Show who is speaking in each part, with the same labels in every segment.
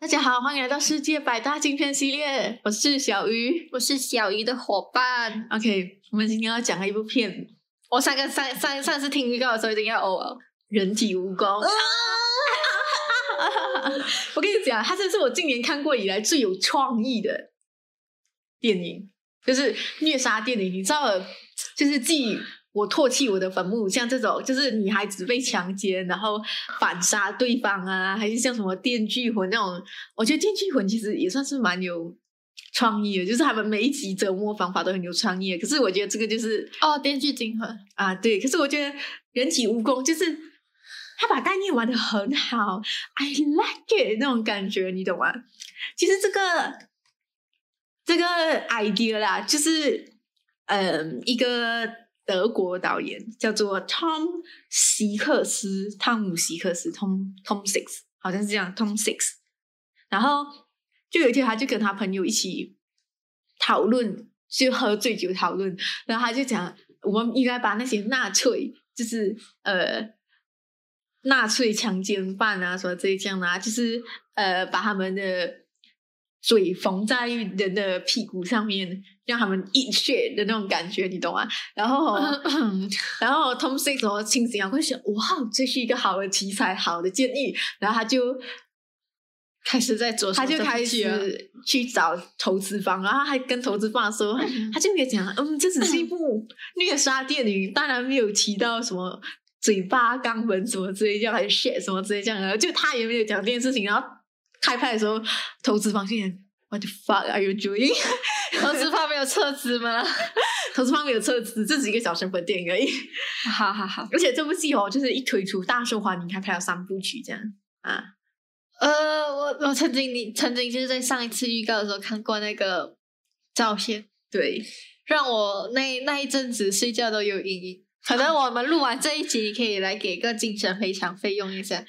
Speaker 1: 大家好，欢迎来到世界百大精片系列，我是小鱼，
Speaker 2: 我是小鱼的伙伴。
Speaker 1: OK，我们今天要讲的一部片
Speaker 2: 我上个上上上次听预告的时候一定要呕了。
Speaker 1: 《人体蜈蚣》我跟你讲，它这是我近年看过以来最有创意的电影，就是虐杀电影。你知道，就是继我唾弃我的坟墓，像这种就是女孩子被强奸，然后反杀对方啊，还是像什么《电锯魂》那种，我觉得《电锯魂》其实也算是蛮有创意的，就是他们每一集折磨方法都很有创意。可是我觉得这个就是
Speaker 2: 哦，《电锯惊魂》
Speaker 1: 啊，对，可是我觉得人体蜈蚣就是他把概念玩的很好，I like it 那种感觉，你懂吗？其实这个这个 idea 啦，就是嗯，一个德国导演叫做 Tom 希克斯，汤姆希克斯，Tom Tom Six，好像是这样，Tom Six。然后就有一天，他就跟他朋友一起讨论，就喝醉酒讨论，然后他就讲，我们应该把那些纳粹，就是呃纳粹强奸犯啊，什么这一样啊，就是呃把他们的嘴缝在人的屁股上面，让他们 eat shit 的那种感觉，你懂吗？然后，然后 Tom Six 什么清醒啊，会想，哇，这是一个好的题材，好的建议，然后他就。
Speaker 2: 开始在做
Speaker 1: 他就开始去找投资方，然后还跟投资方说，他就没有讲，嗯，这只是一部虐杀电影，当然没有提到什么嘴巴、肛门什么之类这样，还是 shit 什么之类这样的，就他也没有讲这件事情。然后开拍的时候，投资方就讲 What the fuck are you doing？
Speaker 2: 投资方没有撤资吗？
Speaker 1: 投资方没有撤资，这只是一个小成本电影而已。
Speaker 2: 好好好，
Speaker 1: 而且这部戏哦，就是一推出大受欢迎，还拍了三部曲这样啊。
Speaker 2: 呃，我我曾经你曾经就是在上一次预告的时候看过那个照片，
Speaker 1: 对，
Speaker 2: 让我那那一阵子睡觉都有阴影。可能我们录完这一集，你可以来给个精神赔偿费用一下。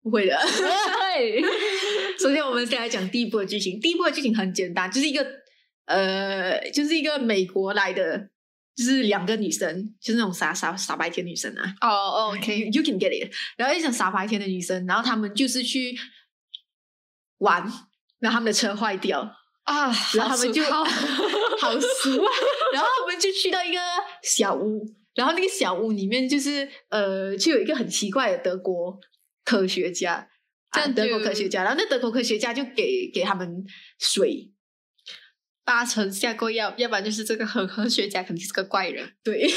Speaker 1: 不会的。
Speaker 2: 对，
Speaker 1: 首先，我们先来讲第一部的剧情。第一部的剧情很简单，就是一个呃，就是一个美国来的，就是两个女生，就是那种傻傻傻白甜女生啊。
Speaker 2: 哦哦
Speaker 1: You，OK，you can get it。然后一种傻白甜的女生，然后他们就是去玩，然后他们的车坏掉，
Speaker 2: 啊，
Speaker 1: 然后他们就
Speaker 2: 好
Speaker 1: 好俗啊，然后他们就去到一个小屋，然后那个小屋里面就是呃，就有一个很奇怪的德国科学家，
Speaker 2: 样
Speaker 1: 德国科学家，然后那德国科学家就给给他们水，
Speaker 2: 八成下过药，要不然就是这个科科学家肯定是个怪人。
Speaker 1: 对。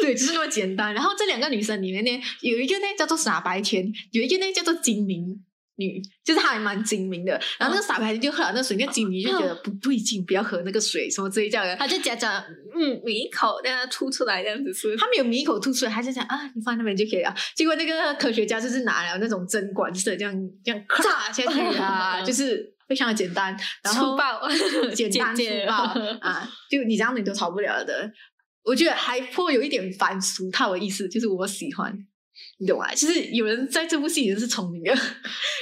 Speaker 1: 对，就是那么简单。然后这两个女生里面呢，有一个呢叫做傻白甜，有一个呢叫做精明女，就是她还蛮精明的。然后那个傻白甜就喝了那水，那精明就觉得不对劲，不要喝那个水，什么之类这样的。
Speaker 2: 他就假装嗯抿一口，让它吐出来，这样子是。
Speaker 1: 他没有抿一口吐出来，他就想啊，你放在那边就可以了。结果那个科学家就是拿了那种针管式这样这样炸下去啊，就是非常的简单，然后
Speaker 2: 粗暴
Speaker 1: 简单粗暴啊，就你这样你都逃不了的。我觉得还颇有一点反俗套的意思，就是我喜欢，你懂啊？就是有人在这部戏里面是聪明的，在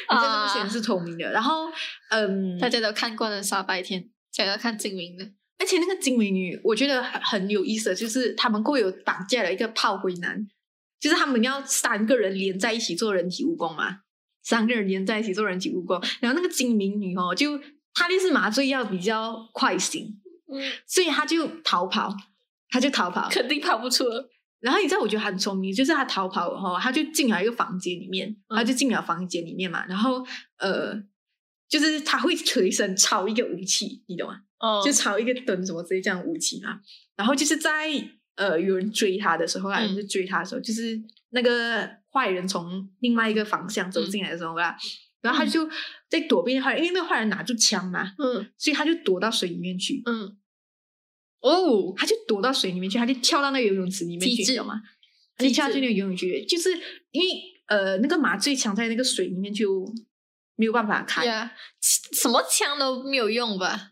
Speaker 1: 这部戏里面是聪明的。然后，嗯，
Speaker 2: 大家都看惯了傻白甜，想要看精明的。
Speaker 1: 而且那个精明女，我觉得很很有意思的，就是他们会有绑架了一个炮灰男，就是他们要三个人连在一起做人体蜈蚣嘛，三个人连在一起做人体蜈蚣，然后那个精明女哦，就她就是麻醉药比较快醒，
Speaker 2: 嗯，
Speaker 1: 所以她就逃跑，她就逃跑，
Speaker 2: 肯定跑不出了。
Speaker 1: 然后你知道我觉得他很聪明，就是他逃跑后，他就进了一个房间里面，
Speaker 2: 嗯。
Speaker 1: 她就进了房间里面嘛，然后呃，就是他会随身抄一个武器，你懂吗？
Speaker 2: 哦？
Speaker 1: 就抄一个灯什么之类这样的武器嘛。然后就是在呃有人追他的时候有人就追他的时候，就是那个坏人从另外一个方向走进来的时候啦，然后他就在躲避坏人，因为那个坏人拿住枪嘛，
Speaker 2: 嗯。
Speaker 1: 所以他就躲到水里面去，
Speaker 2: 嗯，哦，
Speaker 1: 他就躲到水里面去，他就跳到那个游泳池里面去，
Speaker 2: 机智
Speaker 1: 你懂吗？他就跳下去那个游泳池，就是因为呃那个麻醉枪在那个水里面就没有办法开，
Speaker 2: 呀，什么枪都没有用吧？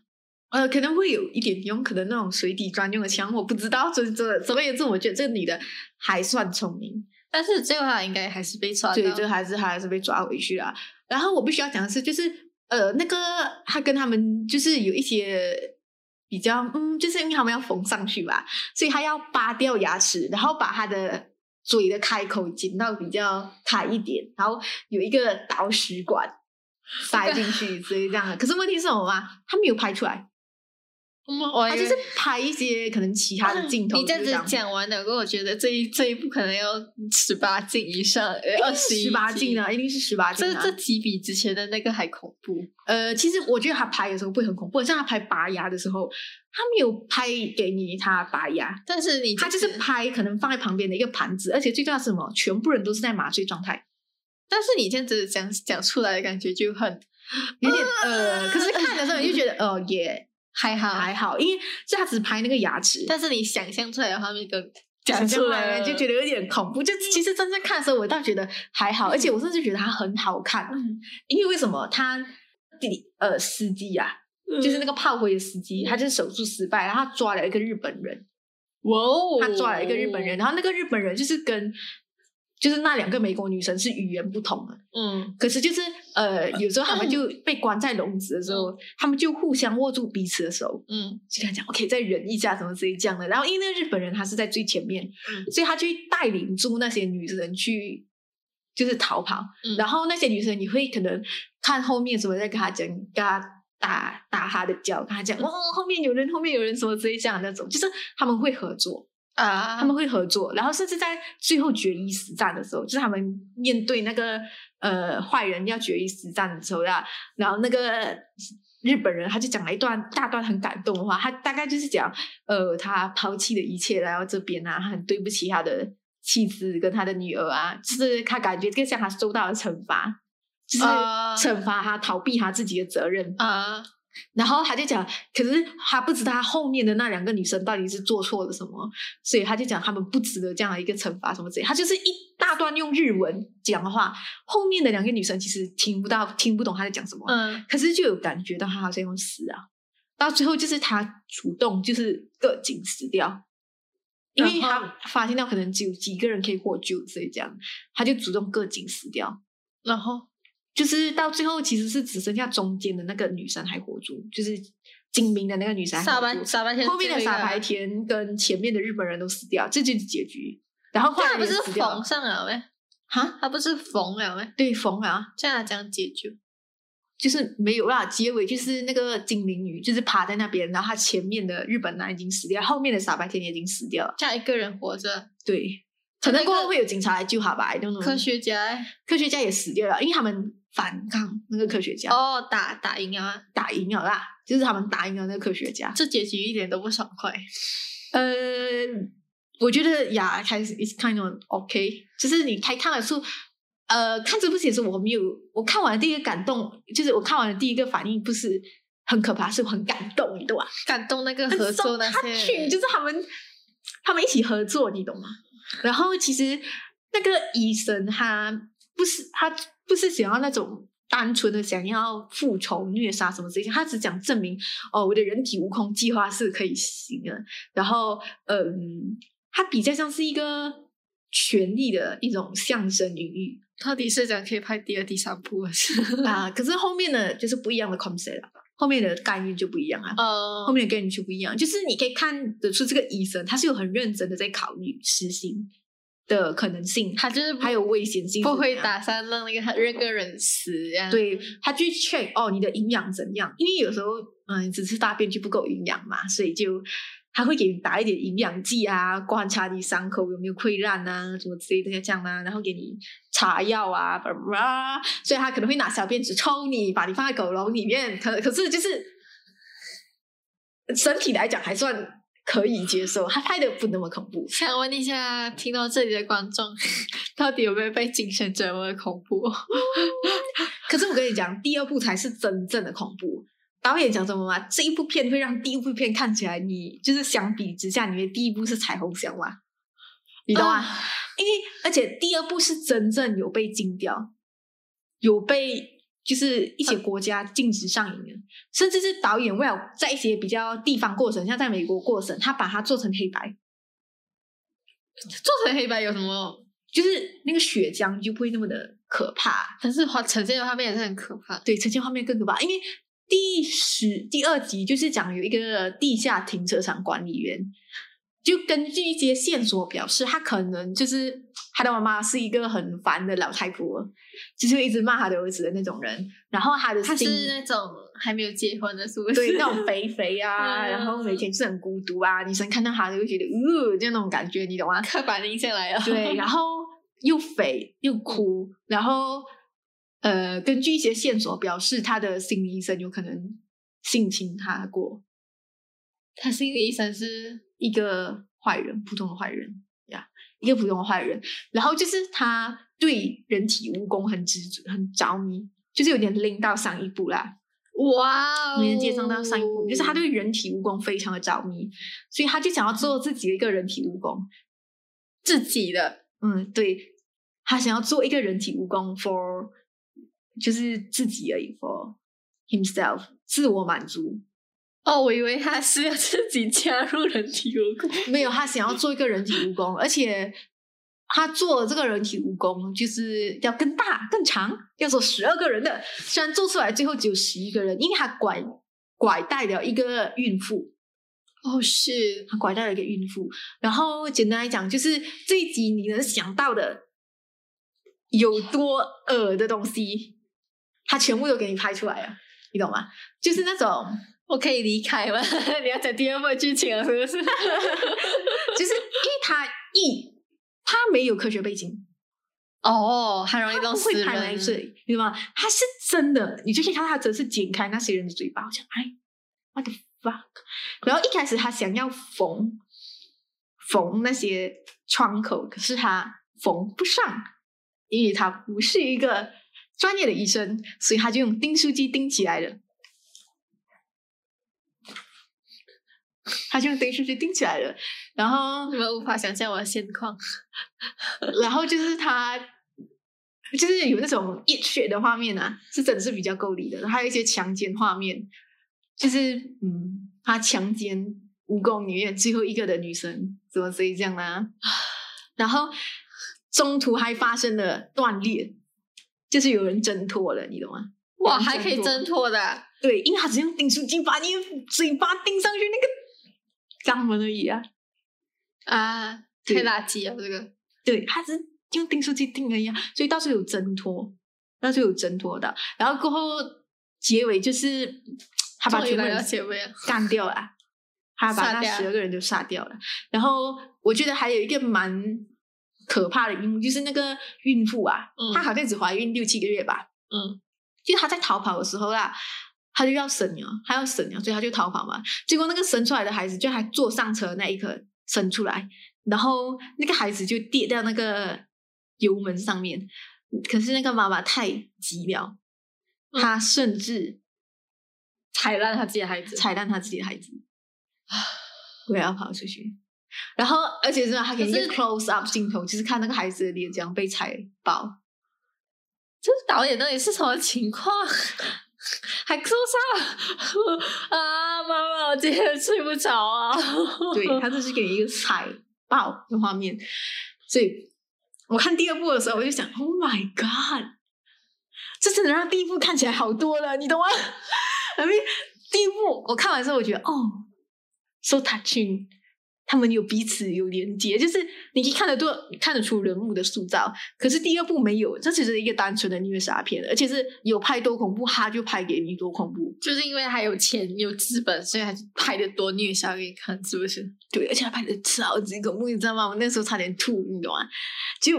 Speaker 1: 呃，可能会有一点用，可能那种水底专用的枪，我不知道。这这总而言之，我觉得这个女的还算聪明，
Speaker 2: 但是最后她应该还是被抓到。
Speaker 1: 对，就还是还是被抓回去了。然后我必须要讲的是，就是呃，那个她跟他们就是有一些比较，嗯，就是因为他们要缝上去吧，所以他要扒掉牙齿，然后把他的嘴的开口剪到比较开一点，然后有一个导食管塞进去所以这样的。可是问题是什么吗？他没有拍出来，
Speaker 2: 我
Speaker 1: 他就是拍一些可能其他的镜头。
Speaker 2: 你这样子
Speaker 1: 就是
Speaker 2: 讲完了，过后我觉得这一这一部可能要十八禁以上，二十
Speaker 1: 十八禁啊。一定是十八禁的。
Speaker 2: 这这几比之前的那个还恐怖。
Speaker 1: 呃，其实我觉得他拍的时候不会很恐怖，像他拍拔牙的时候，他没有拍给你他拔牙，
Speaker 2: 但是你
Speaker 1: 他就是拍可能放在旁边的一个盘子，而且最重要是什么？全部人都是在麻醉状态，
Speaker 2: 但是你这样子讲讲出来的感觉就很
Speaker 1: 有点 呃，可是看的时候你就觉得呃也
Speaker 2: 还好，
Speaker 1: 还好，因为是他只拍那个牙齿，
Speaker 2: 但是你想象出来的画面跟
Speaker 1: 讲
Speaker 2: 讲出
Speaker 1: 来就觉得有点恐怖。就其实真正看的时候，我倒觉得还好，而且我甚至觉得它很好看，
Speaker 2: 嗯，
Speaker 1: 因为为什么？他第呃司机啊，就是那个炮灰的司机，他就是手术失败，然后他抓了一个日本人。
Speaker 2: 哇哦，
Speaker 1: 他抓了一个日本人，然后那个日本人就是跟就是那两个美国女生是语言不同的，
Speaker 2: 嗯。
Speaker 1: 可是就是呃，有时候他们就被关在笼子的时候，他们就互相握住彼此的手，
Speaker 2: 嗯。
Speaker 1: 就跟他讲 OK，再忍一下，什么之类这样的。然后因为那个日本人他是在最前面，
Speaker 2: 嗯。
Speaker 1: 所以他去带领住那些女生去就是逃跑，
Speaker 2: 嗯。
Speaker 1: 然后那些女生你会可能看后面什么在跟他讲，跟他打打他的脚，跟他讲哦后面有人，后面有人什么之类这样的那种，就是他们会合作。
Speaker 2: 啊，
Speaker 1: 他们会合作，然后甚至在最后决一死战的时候，就是他们面对那个呃坏人要决一死战的时候呀，然后那个日本人他就讲了一段大段很感动的话，他大概就是讲呃他抛弃了一切来到这边啊，他很对不起他的妻子跟他的女儿啊，就是他感觉更像他受到了惩罚，就是
Speaker 2: 啊。
Speaker 1: 惩罚他逃避他自己的责任。
Speaker 2: 啊，
Speaker 1: 然后他就讲，可是他不知道他后面的那两个女生到底是做错了什么，所以他就讲他们不值得这样的一个惩罚什么之类。他就是一大段用日文讲的话，后面的两个女生其实听不到、听不懂他在讲什么，
Speaker 2: 嗯
Speaker 1: 可是就有感觉到他好像要死啊。到最后就是他主动就是各警死掉，因为他发现到可能只有几个人可以获救，所以这样他就主动各警死掉。
Speaker 2: 然后
Speaker 1: 就是到最后其实是只剩下中间的那个女生还活住，就是精明的那个女生还
Speaker 2: 傻白傻白甜
Speaker 1: 后面的傻白甜跟前面的日本人都死掉，这就是结局。然后后来
Speaker 2: 他不是缝上了没？
Speaker 1: 哈，
Speaker 2: 他不是缝了没？
Speaker 1: 对缝啊，
Speaker 2: 这样讲解决。
Speaker 1: 就是没有啦。结尾就是那个精灵女就是趴在那边，然后她前面的日本男已经死掉，后面的傻白甜也已经死掉了。
Speaker 2: 这样一个人活着，
Speaker 1: 对，可能过后会有警察来救他吧，I don't know。
Speaker 2: 科学家欸
Speaker 1: 科学家也死掉了，因为他们反抗那个科学家，
Speaker 2: 哦，打打赢了啊，
Speaker 1: 打赢了啦，就是他们打赢了那个科学家。
Speaker 2: 这结局一点都不爽快。
Speaker 1: 呃，我觉得呀，开始 is kind of OK，就是你开看的时候，呃，看这部戏的时候，我没有，我看完的第一个感动，就是我看完的第一个反应不是很可怕，是很感动，你懂吗？
Speaker 2: 感动那个合作那些，
Speaker 1: 就是他们他们一起合作，你懂吗？然后其实那个医生他不是他不是想要那种单纯的想要复仇虐杀什么这些，他只讲证明哦，我的人体蜈蚣计划是可以行的。然后嗯，他比较像是一个权力的一种象征隐喻
Speaker 2: 到底是讲可以拍第二、第三部了是？
Speaker 1: 啊。可是后面的就是不一样的 concept 了，后面的概念就不一样啊。
Speaker 2: 呃
Speaker 1: 后，面的概念就不一样，就是你可以看得出这个医生他是有很认真的在考虑实行的可能性，
Speaker 2: 他就是
Speaker 1: 还有危险性，
Speaker 2: 不会。打算让那个任个人死这样。
Speaker 1: 对他去 check 哦，你的营养怎样？因为有时候嗯，只吃大便就不够营养嘛，所以就他会给你打一点营养剂啊，观察你伤口有没有溃烂啊，什么之类的这样啊，然后给你擦药啊，巴拉。所以他可能会拿小鞭子抽你，把你放在狗笼里面。可可是就是整体来讲还算可以接受，他拍的不那么恐怖。
Speaker 2: 想问一下，听到这里的观众，到底有没有被精神折磨的恐怖？
Speaker 1: 可是我跟你讲，第二部才是真正的恐怖。导演讲什么吗？这一部片会让第一部片看起来你，就是相比之下，你的第一部是彩虹小马，你懂吗？
Speaker 2: 啊
Speaker 1: 因为而且第二部是真正有被禁掉，有被就是一些国家禁止上映的，甚至是导演为了在一些比较地方过审，像在美国过审，他把它做成黑白，
Speaker 2: 做成黑白有什么？
Speaker 1: 就是那个血浆就不会那么的可怕。
Speaker 2: 但是画呈现的画面也是很可怕。
Speaker 1: 对，呈现画面更可怕，因为第十第二集就是讲有一个地下停车场管理员，就根据一些线索表示，他可能就是他的妈妈是一个很烦的老太婆，就是会一直骂他的儿子的那种人。然后他的
Speaker 2: 他是那种还没有结婚的，是不是？
Speaker 1: 对那种肥肥啊，
Speaker 2: 嗯
Speaker 1: 然后每天就是很孤独啊，女生看到他就会觉得呃，就那种感觉，你懂吗？
Speaker 2: 刻板印象来了。
Speaker 1: 对，然后又肥又哭，然后呃，根据一些线索表示，他的心理医生有可能性侵他过，
Speaker 2: 他心理医生是
Speaker 1: 一个坏人，普通的坏人呀一个普通的坏人。然后就是他对人体蜈蚣很执着，很着迷，就是有点拎到上一步啦，
Speaker 2: 哇哦，
Speaker 1: 连接上到上一步，就是他对人体蜈蚣非常的着迷，所以他就想要做自己的一个人体蜈蚣。
Speaker 2: 自己的
Speaker 1: 嗯，对，他想要做一个人体蜈蚣 for 就是自己而已 for himself 自我满足。
Speaker 2: 哦，我以为他是要自己加入人体蜈蚣。
Speaker 1: 没有，他想要做一个人体蜈蚣，而且他做这个人体蜈蚣就是要更大更长，要做十二个人的。虽然做出来最后只有十一个人，因为他拐拐带了一个孕妇，
Speaker 2: 哦，是
Speaker 1: 他拐带了一个孕妇。然后简单来讲，就是这一集你能想到的有多恶的东西，他全部都给你拍出来了，你懂吗？就是那种。
Speaker 2: 我可以离开吗？你要讲第二部的剧情了，是不是？
Speaker 1: 就是因为他一他没有科学背景，
Speaker 2: 哦，很容易
Speaker 1: 他
Speaker 2: 弄死人。
Speaker 1: 嘴，你知道吗？他是真的，你就可以看到他真是剪开那些人的嘴巴，我想哎，what the fuck？然后一开始他想要缝缝那些窗口，可是他缝不上，因为他不是一个专业的医生，所以他就用订书机钉起来了。他就用订书机钉起来了，然后
Speaker 2: 你们无法想象我的现况。
Speaker 1: 然后就是他，就是有那种热血的画面啊，是真的是比较够力的。还有一些强奸画面，就是嗯，他强奸蜈蚣里面最后一个的女生，怎么所以这样呢？然后中途还发生了断裂，就是有人挣脱了，你懂吗？
Speaker 2: 哇，还可以挣脱的啊，
Speaker 1: 对，因为他只用订书机把你的嘴巴钉上去那个肛门而已啊。
Speaker 2: 啊，
Speaker 1: 对
Speaker 2: 太垃圾了这个。
Speaker 1: 对，他是用订书机订的呀，所以到时候有挣脱，到时候有挣脱的。然后过后结尾就是他把全部人
Speaker 2: 结尾了。
Speaker 1: 干掉了，他把那十二个人都杀掉了。然后我觉得还有一个蛮可怕的一幕，就是那个孕妇啊，
Speaker 2: 嗯
Speaker 1: 她好像只怀孕六七个月吧，
Speaker 2: 嗯，
Speaker 1: 就她在逃跑的时候啦。她就要生了，他要生了，所以他就逃跑嘛。结果那个生出来的孩子就还坐上车那一刻生出来，然后那个孩子就跌到那个油门上面。可是那个妈妈太急了，
Speaker 2: 嗯
Speaker 1: 她甚至
Speaker 2: 踩烂他自己的孩子。
Speaker 1: 踩烂她自己的孩子，我也要跑出去。然后，而且是他给一个
Speaker 2: 可是
Speaker 1: close up 镜头，就是看那个孩子的脸这样被踩爆。
Speaker 2: 这导演到底是什么情况？还受伤 啊！妈妈，我今天睡不着啊。
Speaker 1: 对他就是给一个踩爆的画面，所以我看第二部的时候，我就想，Oh my God，这真的让第一部看起来好多了，你懂吗？因为第一部我看完之后，我觉得哦，so touching，他们有彼此有连接，就是你可以看得多看得出人物的塑造。可是第二部没有，这只是一个单纯的虐杀片，而且是有拍多恐怖，他就拍给你多恐怖。
Speaker 2: 就是因为他有钱有资本，所以他就拍的多虐杀给你看，是不是？
Speaker 1: 对，而且他拍的超级恐怖，你知道吗？我那时候差点吐，你懂吗？就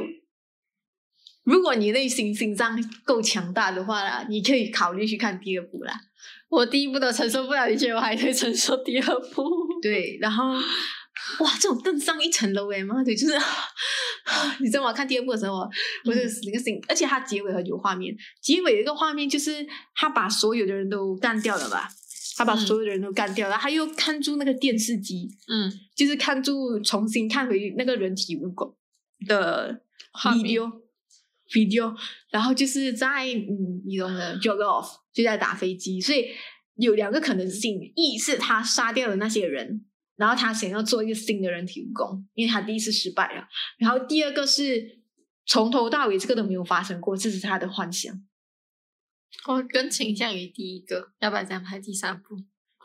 Speaker 1: 如果你内心心脏够强大的话啦，你可以考虑去看第二部啦。
Speaker 2: 我第一部都承受不了，你觉得我还可以承受第二部？
Speaker 1: 对，然后哇，这种更上一层楼诶，妈的，就是 你知道吗？看第二部的时候，我就那个心，而且它结尾很有画面，结尾有一个画面就是他把所有的人都干掉了吧。他把
Speaker 2: 嗯
Speaker 1: 所有的人都干掉了，他又看住那个电视机，
Speaker 2: 嗯，
Speaker 1: 就是看住重新看回那个人体蜈蚣的 video video，然后就是在嗯，你懂的 jog off 就在打飞机，所以有两个可能性：一是他杀掉了那些人，然后他想要做一个新的人体蜈蚣，因为他第一次失败了；然后第二个是从头到尾这个都没有发生过，这是他的幻想。
Speaker 2: 我更倾向于第一个，要不然这样拍第三部。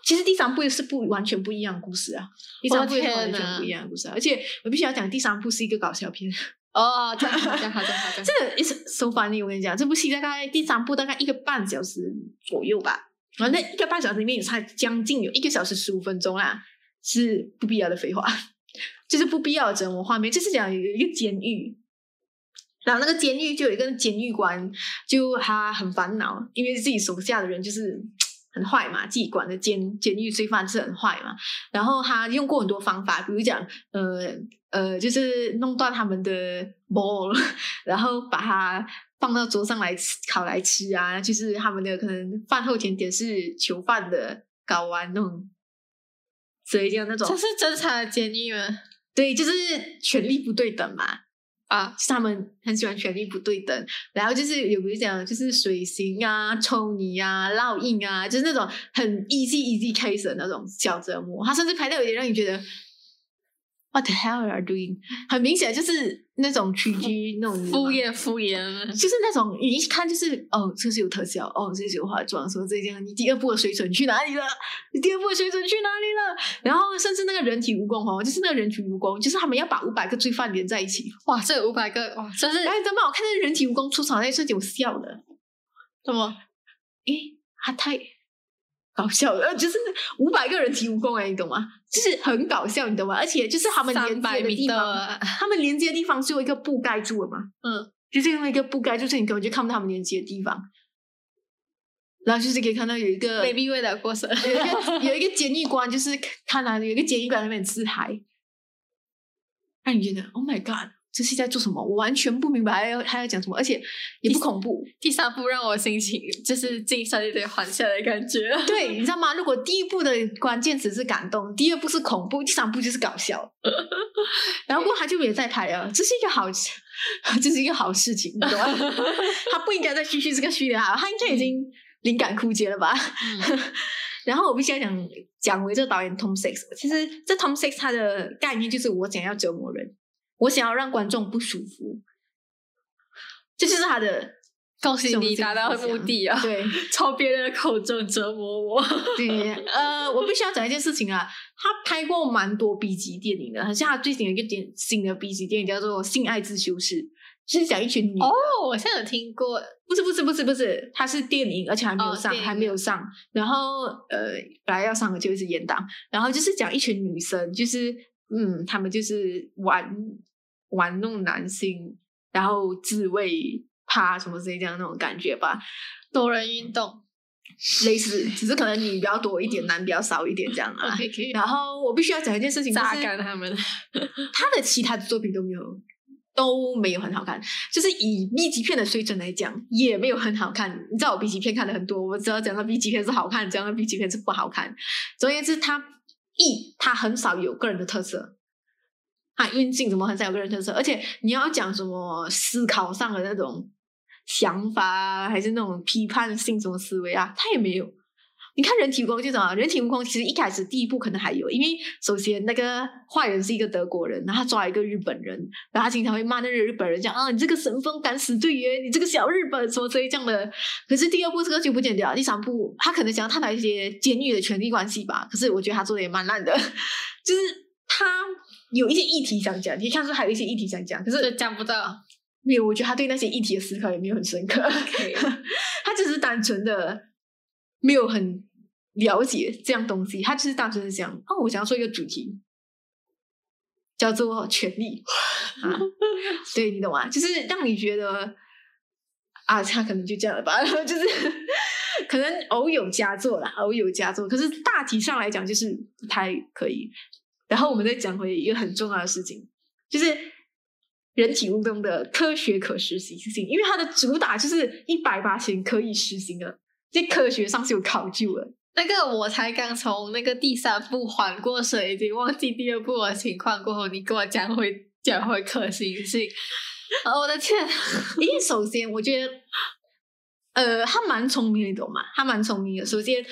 Speaker 1: 其实第三部是不完全不一样的故事啊，第三部完全不一样的故事、啊，而且我必须要讲，第三部是一个搞笑片，
Speaker 2: 哦，这样好，这样好，这样好，这样
Speaker 1: 这个 is so funny。我跟你讲，这部戏大概第三部大概一个半小时左右吧，然后那一个半小时里面也才将近有一个小时十五分钟啦，是不必要的废话，就是不必要的折磨画面，就是讲有一个监狱。然后那个监狱就有一个监狱官，就他很烦恼，因为自己手下的人就是很坏嘛，自己管的监监狱罪犯是很坏嘛。然后他用过很多方法，比如讲，呃呃，就是弄断他们的 ball，然后把它放到桌上来，烤来吃啊。就是他们的可能饭后甜点是囚犯的睾丸那种，所以就那种
Speaker 2: 这是正常的监狱吗？
Speaker 1: 对，就是权力不对等嘛。
Speaker 2: 啊，
Speaker 1: 就是他们很喜欢权力不对等，然后就是有比如讲就是水刑啊、抽你啊、烙印啊，就是那种很 easy easy case 的那种小折磨，他甚至拍到有点让你觉得 what the hell are you doing？很明显就是那种 3G 那种
Speaker 2: 敷衍敷衍。
Speaker 1: 就是那种你一看就是哦，这是有特效，哦，这是有化妆，说这件你第二部的水准去哪里了？你第二部的水准去哪里了？然后甚至那个人体蜈蚣哦，就是那个人体蜈蚣，就是他们要把五百个罪犯连在一起。
Speaker 2: 哇，这有五百个哇，真是
Speaker 1: 哎，怎么我看那人体蜈蚣出场那一瞬间，我笑了。
Speaker 2: 怎么？
Speaker 1: 诶，他太搞笑的，就是五百个人提蜈蚣哎，你懂吗？就是很搞笑，你懂吗？而且就是他们连接的地方，他们连接的地方是用一个布盖住了嘛，
Speaker 2: 嗯，
Speaker 1: 就是用一个布盖住，所以你根本就看不到他们连接的地方。然后就是可以看到有一个
Speaker 2: baby 味的过程。
Speaker 1: 有一个有一个监狱官，就是看到有一个监狱官在那边自嗨，让你觉得 Oh my God，这是在做什么？我完全不明白他要他要讲什么，而且也不恐怖。
Speaker 2: 第三部让我心情就是晋升有点缓下来的感觉。
Speaker 1: 对，你知道吗？如果第一部的关键词是感动，第二部是恐怖，第三部就是搞笑。然后他就没有再拍了，这是一个好，这是一个好事情，你懂吗？他不应该再继续这个序列哈，他应该已经灵感枯竭了吧？
Speaker 2: 嗯
Speaker 1: 然后我必须要讲讲回这个导演 Tom Six，其实这 Tom Six 他的概念就是我想要折磨人，我想要让观众不舒服，这就是他的
Speaker 2: 恭喜你达到目的啊！
Speaker 1: 对
Speaker 2: 从别人的口中折磨我。
Speaker 1: 对，呃，我必须要讲一件事情啊，他拍过蛮多 B 级电影的，好像他最近有一个点新的 B 级电影叫做《性爱自修室》，就是讲一群女的
Speaker 2: 哦，我现在有听过，
Speaker 1: 不是不是不是不是，它是电影，而且还没有上，还没有上。然后呃，本来要上的就一直延档。然后就是讲一群女生，就是嗯，他们就是玩玩弄男性，然后自慰、趴什么之类这样那种感觉吧，
Speaker 2: 多人运动。
Speaker 1: 类似，只是可能女比较多一点，男比较少一点这样啊。然后我必须要讲一件事情，就
Speaker 2: 榨干他们。
Speaker 1: 他的其他的作品都没有都没有很好看，就是以 B 级片的水准来讲，也没有很好看。你知道我 B 级片看的很多，我知道讲到 B 级片是好看，讲到 B 级片是不好看。总而言之，他一他很少有个人的特色，他运镜怎么很少有个人特色，而且你要讲什么思考上的那种想法啊，还是那种批判性什么思维啊，他也没有。你看人体蜈蚣就什么？人体蜈蚣其实一开始第一部可能还有，因为首先那个坏人是一个德国人，然后他抓一个日本人，然后他经常会骂那个日本人讲啊，你这个神风敢死队员，你这个小日本什么之类这样的。可是第二部这个就不剪掉，第三部他可能想要探讨一些监狱的权力关系吧。可是我觉得他做的也蛮烂的，就是他有一些议题想讲，你看出还有一些议题想讲，可是
Speaker 2: 这讲不到。
Speaker 1: 没有，我觉得他对那些议题的思考也没有很深刻。他只是单纯的没有很了解这样东西，他只是单纯的想哦，我想要说一个主题，叫做权利 啊，对你懂吗？就是让你觉得啊，他可能就这样了吧，然 后就是可能偶有佳作啦，偶有佳作，可是大体上来讲就是不太可以。然后我们再讲回一个很重要的事情，就是人体蜈蚣的科学可实行性，因为它的主打就是一百八千可以实行的，在科学上是有考究的。
Speaker 2: 那个我才刚从那个第三部缓过水，已经忘记第二部的情况过后，你跟我讲回讲回可行性，哦，我的天！
Speaker 1: 因为首先我觉得，呃，他蛮聪明的，你懂吗？他蛮聪明的。首先，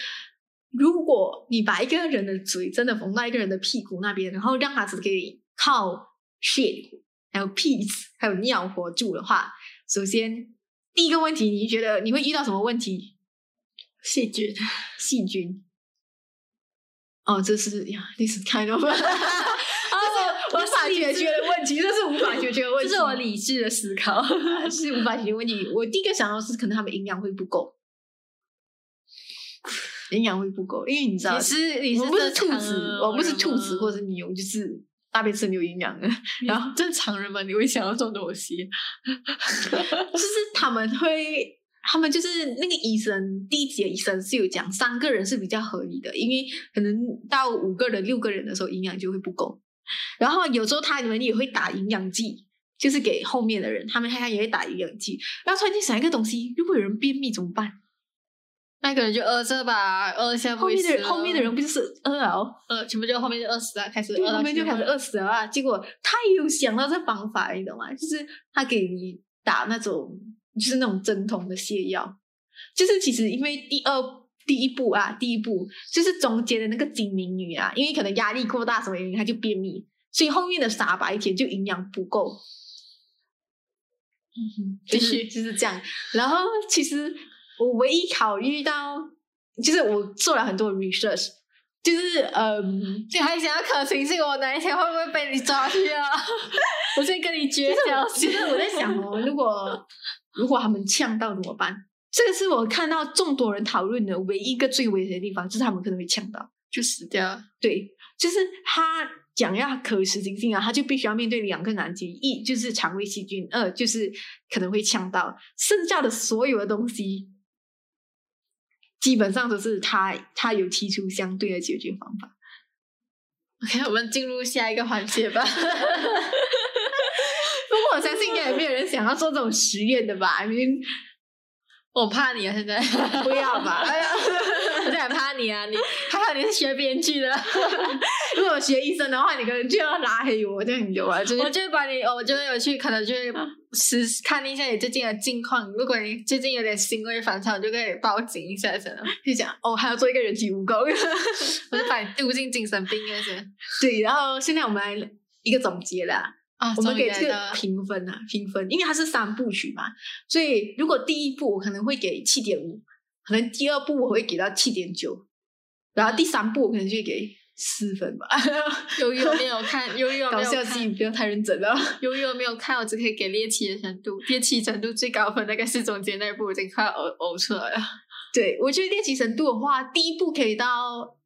Speaker 1: 如果你把一个人的嘴真的缝到一个人的屁股那边，然后让他只可以靠 shit 还有 piss 还有尿活住的话，首先第一个问题，你觉得你会遇到什么问题？
Speaker 2: 细菌，
Speaker 1: 细菌。哦，这是呀，this is kind of，这无法解决的问题，这是无法解决的问题，
Speaker 2: 这是我理智的思考。
Speaker 1: 是无法解决问题。我第一个想到是可能他们营养会不够，营养会不够，因为你知道
Speaker 2: 你，是你
Speaker 1: 我不是兔子，
Speaker 2: 人
Speaker 1: 我不是兔子或者牛，就是大便是没有营养的。然后
Speaker 2: 正常人嘛，你会想到这种东西？
Speaker 1: 就是他们会，他们就是那个医生，第一节医生是有讲三个人是比较合理的，因为可能到五个人、六个人的时候营养就会不够。然后有时候他们也会打营养剂，就是给后面的人，他们他也会打营养剂。然后突然间想一个东西，如果有人便秘怎么办？
Speaker 2: 那个人就饿着吧，饿下不
Speaker 1: 后面的人后面的人不就是饿了？
Speaker 2: 呃，全部就后面就饿死了，开始，饿到
Speaker 1: 后面就开始饿死了啊！结果他也有想到这方法，你懂吗？就是他给你打那种，就是那种针筒的泻药，就是其实因为第二第一步啊，第一步就是中间的那个精明女啊，因为可能压力过大什么原因，她就便秘，所以后面的傻白甜就营养不够。嗯，
Speaker 2: 继
Speaker 1: 就是
Speaker 2: 续
Speaker 1: 就是这样。然后其实我唯一考虑到，就是我做了很多 research，就是嗯。
Speaker 2: 你还想要可行性？我哪一天会不会被你抓去啊？我先跟你绝交
Speaker 1: 其实我在想哦，如果如果他们呛到怎么办？这个是我看到众多人讨论的唯一一个最危险的地方，就是他们可能会呛到。
Speaker 2: 就死掉。
Speaker 1: 对，就是他讲要可实行性啊，他就必须要面对两个难题：一就是肠胃细菌，二就是可能会呛到。剩下的所有的东西，基本上都是他他有提出相对的解决方法。
Speaker 2: OK，我们进入下一个环节吧。
Speaker 1: 不过我相信应该也没有人想要做这种实验的吧？I mean，
Speaker 2: 我怕你啊，现在
Speaker 1: 不要吧？哎呀。
Speaker 2: 我很怕你啊！你 还好你是学编剧的，
Speaker 1: 如果我学医生的话，你可能就要拉黑我，这样你懂吗？就是
Speaker 2: 我就会把你，我就会有去，可能就会实看一下你最近的近况。如果你最近有点行为反常，我就可以报警一下，真的。
Speaker 1: 就讲哦，还要做一个人体蜈蚣。
Speaker 2: 我就把你丢进精神病院先。
Speaker 1: 对，然后现在我们来一个总结啦，
Speaker 2: 啊
Speaker 1: 我们给这个评分啊，评分，因为它是三部曲嘛，所以如果第一部我可能会给七点五，可能第二部我会给到七点九，然后第三部我可能就会给四分吧。
Speaker 2: 由于我没有看，由于我没
Speaker 1: 搞
Speaker 2: 有看
Speaker 1: 笑剧不要太认真了。
Speaker 2: 由于我没有看，我只可以给猎奇的程度。猎奇程度最高分大概是中间那一部，已经快要呕呕出来了。
Speaker 1: 对，我觉得猎奇程度的话，第一部可以到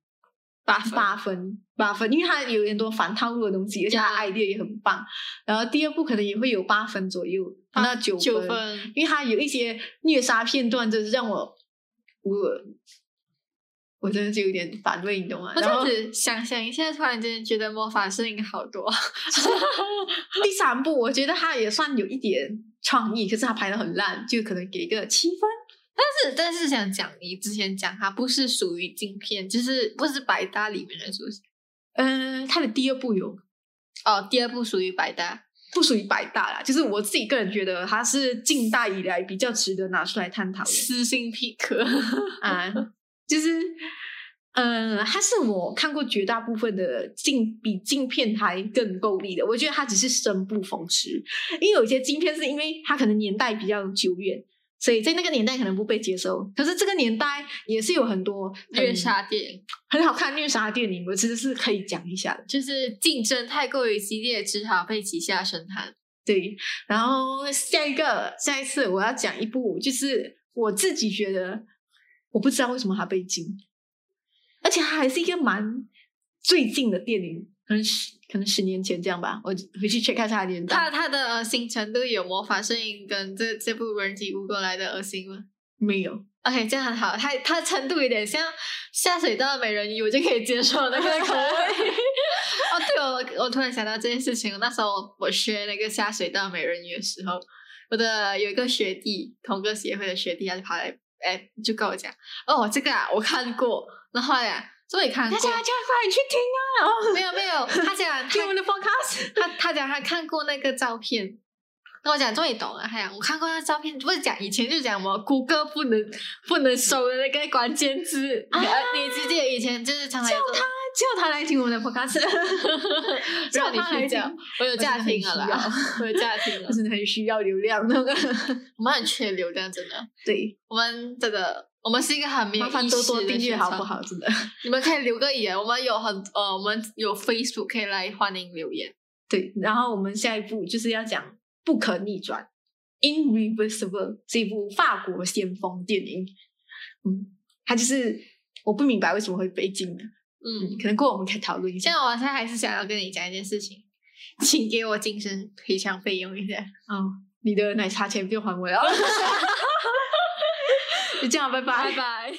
Speaker 2: 八分
Speaker 1: 八分，八分，因为它有很多反套路的东西，而且它
Speaker 2: 呀
Speaker 1: idea 也很棒。然后第二部可能也会有八分左右，那九
Speaker 2: 九分，
Speaker 1: 因为它有一些虐杀片段，就是让我我我真的就有点反胃，你懂吗？
Speaker 2: 我这
Speaker 1: 然后
Speaker 2: 样子想想一下，突然间觉得魔法师应该好多。
Speaker 1: 第三部我觉得他也算有一点创意，可是他拍的很烂，就可能给个七分。
Speaker 2: 但是但是想讲，你之前讲它不是属于镜片，就是不是百搭里面的，是不是？
Speaker 1: 嗯、它的第二部有
Speaker 2: 哦，第二部属于百搭。
Speaker 1: 不属于百大啦，就是我自己个人觉得它是近代以来比较值得拿出来探讨的。
Speaker 2: 私信匹克，
Speaker 1: 啊，就是，呃，它是我看过绝大部分的镜比镜片还更够力的。我觉得它只是生不逢时，因为有些镜片是因为它可能年代比较久远，所以在那个年代可能不被接受。可是这个年代也是有很多很
Speaker 2: 虐杀电影
Speaker 1: 很好看虐杀电影，我其实是可以讲一下的。
Speaker 2: 就是竞争太过于激烈，只好被挤下神坛。
Speaker 1: 对，然后下一个下一次我要讲一部，就是我自己觉得我不知道为什么它被禁，而且它还是一个蛮最近的电影，可能十可能十年前这样吧。我回去 check 看它的年代，
Speaker 2: 他他的恶心程度有魔法声音跟这这部人体蜈蚣来的恶心吗
Speaker 1: 没有。
Speaker 2: ？OK，这样很好，它它程度有点像下水道的美人鱼，我就可以接受那个口味。哦，对我我突然想到这件事情，那时候我学那个下水道美人鱼的时候，我的有一个学弟，同个协会的学弟，他就跑来，哎，就跟我讲，哦，这个啊，我看过，然后呀，这也看过。
Speaker 1: 大家，叫快点去听啊！哦，
Speaker 2: 没有没有，他讲
Speaker 1: 听我们的 podcast。
Speaker 2: 他他讲他看过那个照片，那我讲终于懂了。他讲我看过那照片，不是讲以前就讲什么谷歌不能 不能搜的那个关键字，你记得以前就是常常有这种
Speaker 1: 叫他来听我们的 podcast，
Speaker 2: 让 你
Speaker 1: 叫他来听。
Speaker 2: 去讲，我有家庭了啦，我有家庭了。
Speaker 1: 我，真的很需要流量。那个。
Speaker 2: 我们很缺流量，真的，
Speaker 1: 对，
Speaker 2: 我们这个我们是一个很没有
Speaker 1: 麻烦
Speaker 2: 意识的
Speaker 1: 多多订阅好不好？真的。
Speaker 2: 你们可以留个言，我们有很呃，我们有 Facebook 可以来欢迎留言。
Speaker 1: 对，然后我们下一步就是要讲《不可逆转》（Irreversible） 这一部法国先锋电影。嗯，它就是我不明白为什么会被禁的。
Speaker 2: 嗯，
Speaker 1: 可能过后我们可以讨论一下。
Speaker 2: 现在我现在还是想要跟你讲一件事情，请给我精神赔偿费用一下。
Speaker 1: 哦，你的奶茶钱不用还我了。就这样，拜拜
Speaker 2: 拜。拜。